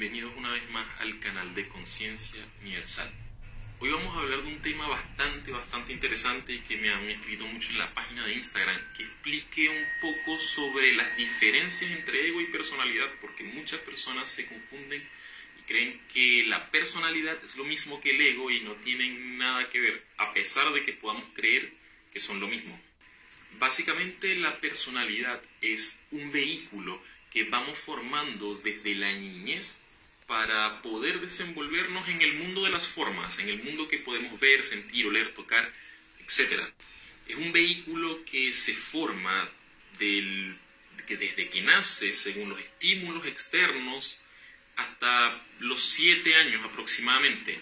bienvenidos una vez más al canal de Conciencia Universal. Hoy vamos a hablar de un tema bastante, bastante interesante y que me han escrito mucho en la página de Instagram, que explique un poco sobre las diferencias entre ego y personalidad, porque muchas personas se confunden y creen que la personalidad es lo mismo que el ego y no tienen nada que ver, a pesar de que podamos creer que son lo mismo. Básicamente la personalidad es un vehículo que vamos formando desde la niñez para poder desenvolvernos en el mundo de las formas, en el mundo que podemos ver, sentir, oler, tocar, etc. Es un vehículo que se forma del, que desde que nace, según los estímulos externos, hasta los siete años aproximadamente.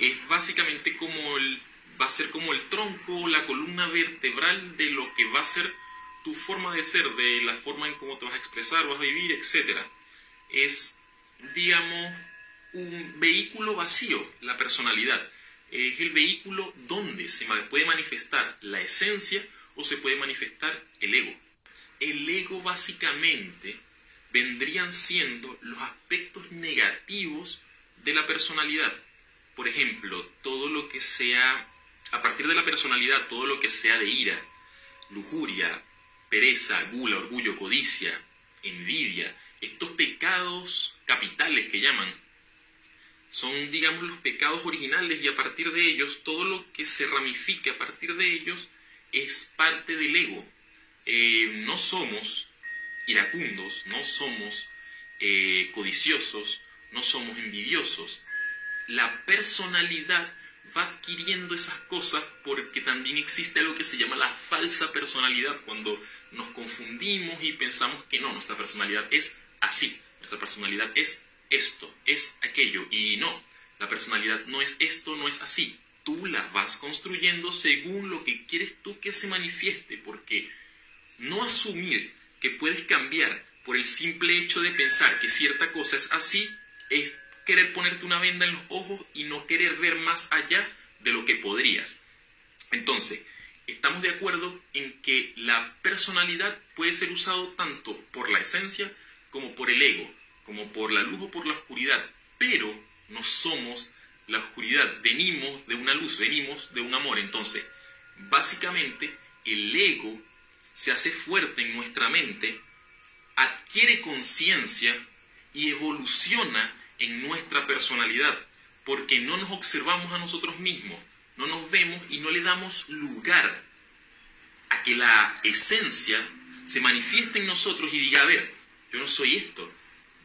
Es básicamente como el, va a ser como el tronco, la columna vertebral de lo que va a ser tu forma de ser, de la forma en cómo te vas a expresar, vas a vivir, etc. Es, digamos, un vehículo vacío, la personalidad. Es el vehículo donde se puede manifestar la esencia o se puede manifestar el ego. El ego básicamente vendrían siendo los aspectos negativos de la personalidad. Por ejemplo, todo lo que sea, a partir de la personalidad, todo lo que sea de ira, lujuria, pereza, gula, orgullo, codicia, envidia, estos pecados capitales que llaman, son, digamos, los pecados originales y a partir de ellos, todo lo que se ramifique a partir de ellos es parte del ego. Eh, no somos iracundos, no somos eh, codiciosos, no somos envidiosos. La personalidad va adquiriendo esas cosas porque también existe algo que se llama la falsa personalidad, cuando nos confundimos y pensamos que no, nuestra personalidad es así, nuestra personalidad es esto, es aquello, y no, la personalidad no es esto, no es así. Tú la vas construyendo según lo que quieres tú que se manifieste, porque no asumir que puedes cambiar por el simple hecho de pensar que cierta cosa es así, es querer ponerte una venda en los ojos y no querer ver más allá de lo que podrías. Entonces, estamos de acuerdo en que la personalidad puede ser usado tanto por la esencia como por el ego, como por la luz o por la oscuridad, pero no somos la oscuridad, venimos de una luz, venimos de un amor. Entonces, básicamente, el ego se hace fuerte en nuestra mente, adquiere conciencia y evoluciona en nuestra personalidad, porque no nos observamos a nosotros mismos, no nos vemos y no le damos lugar a que la esencia se manifieste en nosotros y diga, a ver, yo no soy esto,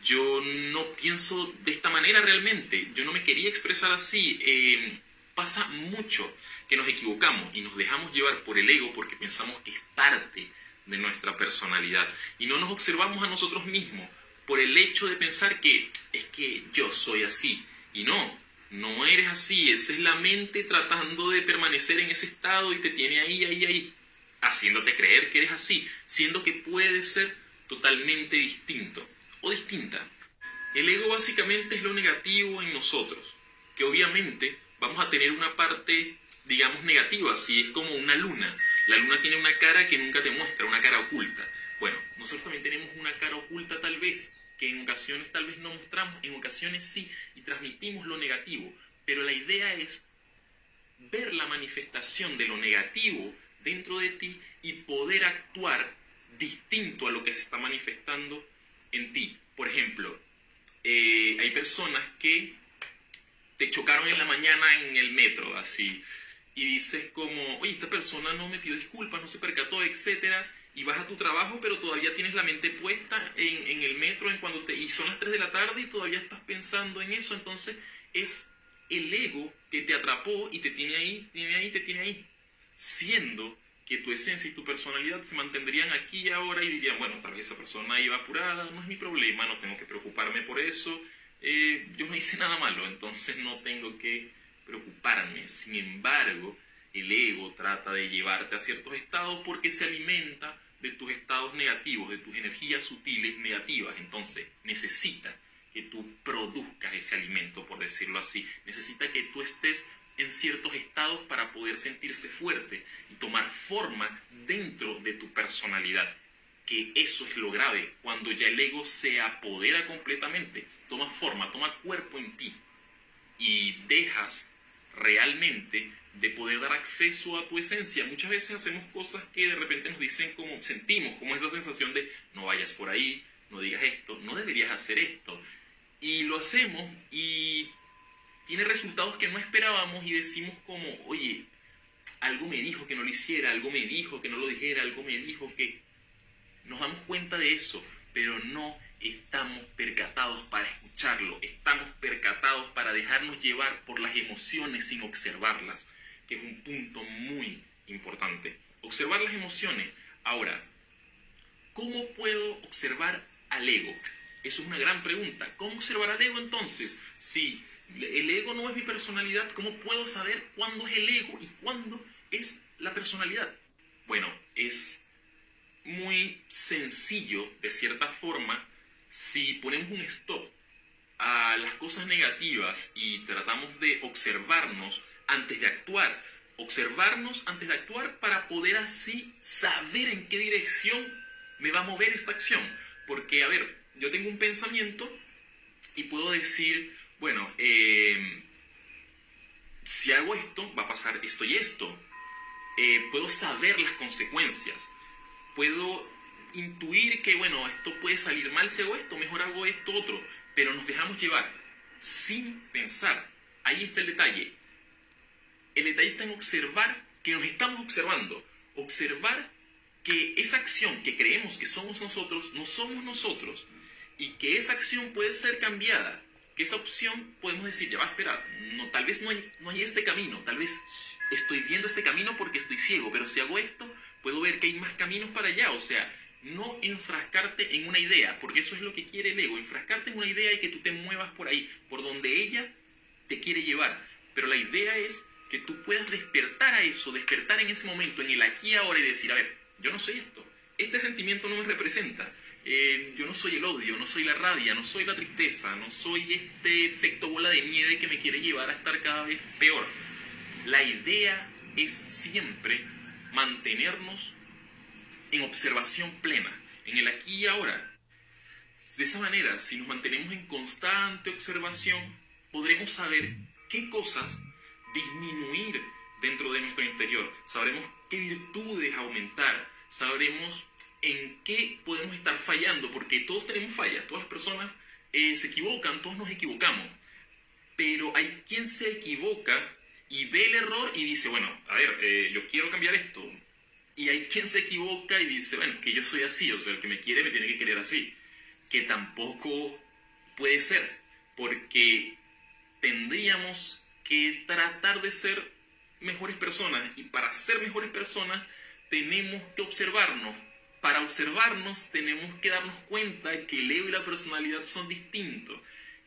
yo no pienso de esta manera realmente, yo no me quería expresar así. Eh, pasa mucho que nos equivocamos y nos dejamos llevar por el ego porque pensamos que es parte de nuestra personalidad. Y no nos observamos a nosotros mismos por el hecho de pensar que es que yo soy así. Y no, no eres así, esa es la mente tratando de permanecer en ese estado y te tiene ahí, ahí, ahí, haciéndote creer que eres así, siendo que puede ser totalmente distinto o distinta. El ego básicamente es lo negativo en nosotros, que obviamente vamos a tener una parte, digamos, negativa, así es como una luna. La luna tiene una cara que nunca te muestra, una cara oculta. Bueno, nosotros también tenemos una cara oculta tal vez, que en ocasiones tal vez no mostramos, en ocasiones sí, y transmitimos lo negativo. Pero la idea es ver la manifestación de lo negativo dentro de ti y poder actuar distinto a lo que se está manifestando en ti. Por ejemplo, eh, hay personas que te chocaron en la mañana en el metro, así, y dices como, oye, esta persona no me pidió disculpas, no se percató, etcétera, y vas a tu trabajo, pero todavía tienes la mente puesta en, el metro en cuando te, y son las 3 de la tarde y todavía estás pensando en eso, entonces es el ego que te atrapó y te tiene ahí, tiene ahí, te tiene ahí, siendo que tu esencia y tu personalidad se mantendrían aquí y ahora y dirían, bueno, tal vez esa persona iba apurada, no es mi problema, no tengo que preocuparme por eso, eh, yo no hice nada malo, entonces no tengo que preocuparme. Sin embargo, el ego trata de llevarte a ciertos estados porque se alimenta de tus estados negativos, de tus energías sutiles negativas. Entonces, necesita que tú produzcas ese alimento, por decirlo así. Necesita que tú estés en ciertos estados para poder sentirse fuerte y tomar forma dentro de tu personalidad. que eso es lo grave, cuando ya el ego se apodera completamente, toma forma, toma cuerpo en ti y dejas realmente de poder dar acceso a tu esencia. Muchas veces hacemos cosas que de repente nos dicen como sentimos, como esa sensación de no vayas por ahí, no digas esto, no deberías hacer esto. Y lo hacemos y tiene resultados que no esperábamos y decimos como, oye, algo me dijo que no lo hiciera, algo me dijo que no lo dijera, algo me dijo que... Nos damos cuenta de eso, pero no estamos percatados para escucharlo, estamos percatados para dejarnos llevar por las emociones sin observarlas, que es un punto muy importante. Observar las emociones. Ahora, ¿cómo puedo observar al ego? Eso es una gran pregunta. ¿Cómo observar al ego entonces? Si el ego no es mi personalidad, ¿cómo puedo saber cuándo es el ego y cuándo es la personalidad? Bueno, es muy sencillo, de cierta forma, si ponemos un stop a las cosas negativas y tratamos de observarnos antes de actuar, observarnos antes de actuar para poder así saber en qué dirección me va a mover esta acción. Porque, a ver, yo tengo un pensamiento y puedo decir, bueno, eh, si hago esto, va a pasar esto y esto. Eh, puedo saber las consecuencias. Puedo intuir que, bueno, esto puede salir mal si hago esto, mejor hago esto otro, pero nos dejamos llevar sin pensar. Ahí está el detalle. El detalle está en observar que nos estamos observando, observar que esa acción que creemos que somos nosotros, no somos nosotros, y que esa acción puede ser cambiada, que esa opción podemos decir, ya va a esperar, no, tal vez no hay, no hay este camino, tal vez estoy viendo este camino porque estoy ciego, pero si hago esto, puedo ver que hay más caminos para allá, o sea, no enfrascarte en una idea, porque eso es lo que quiere el ego, enfrascarte en una idea y que tú te muevas por ahí, por donde ella te quiere llevar. Pero la idea es que tú puedas despertar a eso, despertar en ese momento, en el aquí y ahora y decir, a ver, yo no soy esto, este sentimiento no me representa, eh, yo no soy el odio, no soy la rabia, no soy la tristeza, no soy este efecto bola de nieve que me quiere llevar a estar cada vez peor. La idea es siempre mantenernos en observación plena, en el aquí y ahora. De esa manera, si nos mantenemos en constante observación, podremos saber qué cosas disminuir dentro de nuestro interior. Sabremos qué virtudes aumentar. Sabremos en qué podemos estar fallando, porque todos tenemos fallas, todas las personas eh, se equivocan, todos nos equivocamos. Pero hay quien se equivoca y ve el error y dice, bueno, a ver, eh, yo quiero cambiar esto, y hay quien se equivoca y dice, bueno, es que yo soy así, o sea, el que me quiere me tiene que querer así. Que tampoco puede ser, porque tendríamos que tratar de ser mejores personas y para ser mejores personas tenemos que observarnos. Para observarnos tenemos que darnos cuenta que el ego y la personalidad son distintos,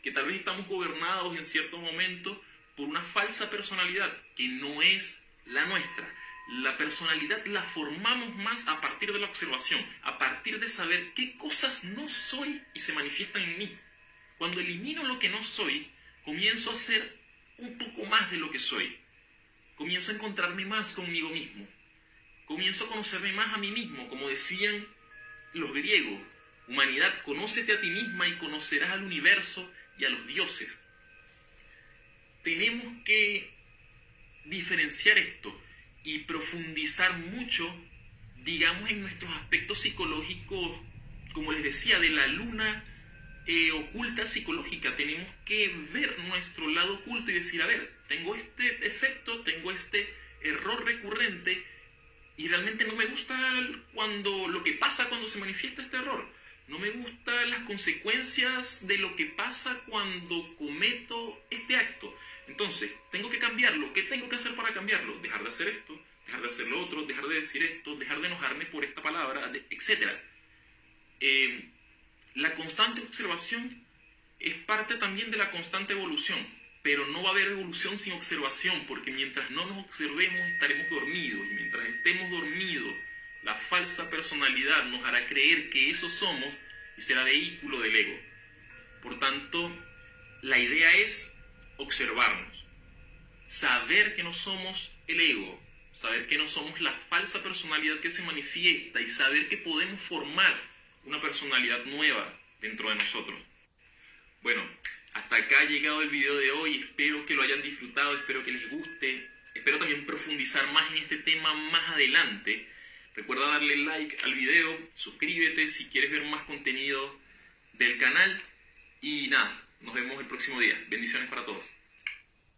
que tal vez estamos gobernados en cierto momento por una falsa personalidad que no es la nuestra la personalidad la formamos más a partir de la observación, a partir de saber qué cosas no soy y se manifiestan en mí. Cuando elimino lo que no soy, comienzo a ser un poco más de lo que soy. Comienzo a encontrarme más conmigo mismo. Comienzo a conocerme más a mí mismo, como decían los griegos. Humanidad, conócete a ti misma y conocerás al universo y a los dioses. Tenemos que diferenciar esto y profundizar mucho, digamos, en nuestros aspectos psicológicos, como les decía, de la luna eh, oculta psicológica. Tenemos que ver nuestro lado oculto y decir, a ver, tengo este efecto, tengo este error recurrente y realmente no me gusta cuando lo que pasa cuando se manifiesta este error. No me gustan las consecuencias de lo que pasa cuando cometo este acto. Entonces, tengo que cambiarlo. ¿Qué tengo que hacer para cambiarlo? Dejar de hacer esto, dejar de hacer lo otro, dejar de decir esto, dejar de enojarme por esta palabra, etc. Eh, la constante observación es parte también de la constante evolución, pero no va a haber evolución sin observación, porque mientras no nos observemos estaremos dormidos, y mientras estemos dormidos, la falsa personalidad nos hará creer que eso somos y será vehículo del ego. Por tanto, la idea es observarnos, saber que no somos el ego, saber que no somos la falsa personalidad que se manifiesta y saber que podemos formar una personalidad nueva dentro de nosotros. Bueno, hasta acá ha llegado el video de hoy, espero que lo hayan disfrutado, espero que les guste, espero también profundizar más en este tema más adelante. Recuerda darle like al video, suscríbete si quieres ver más contenido del canal y nada, nos vemos el próximo día. Bendiciones para todos.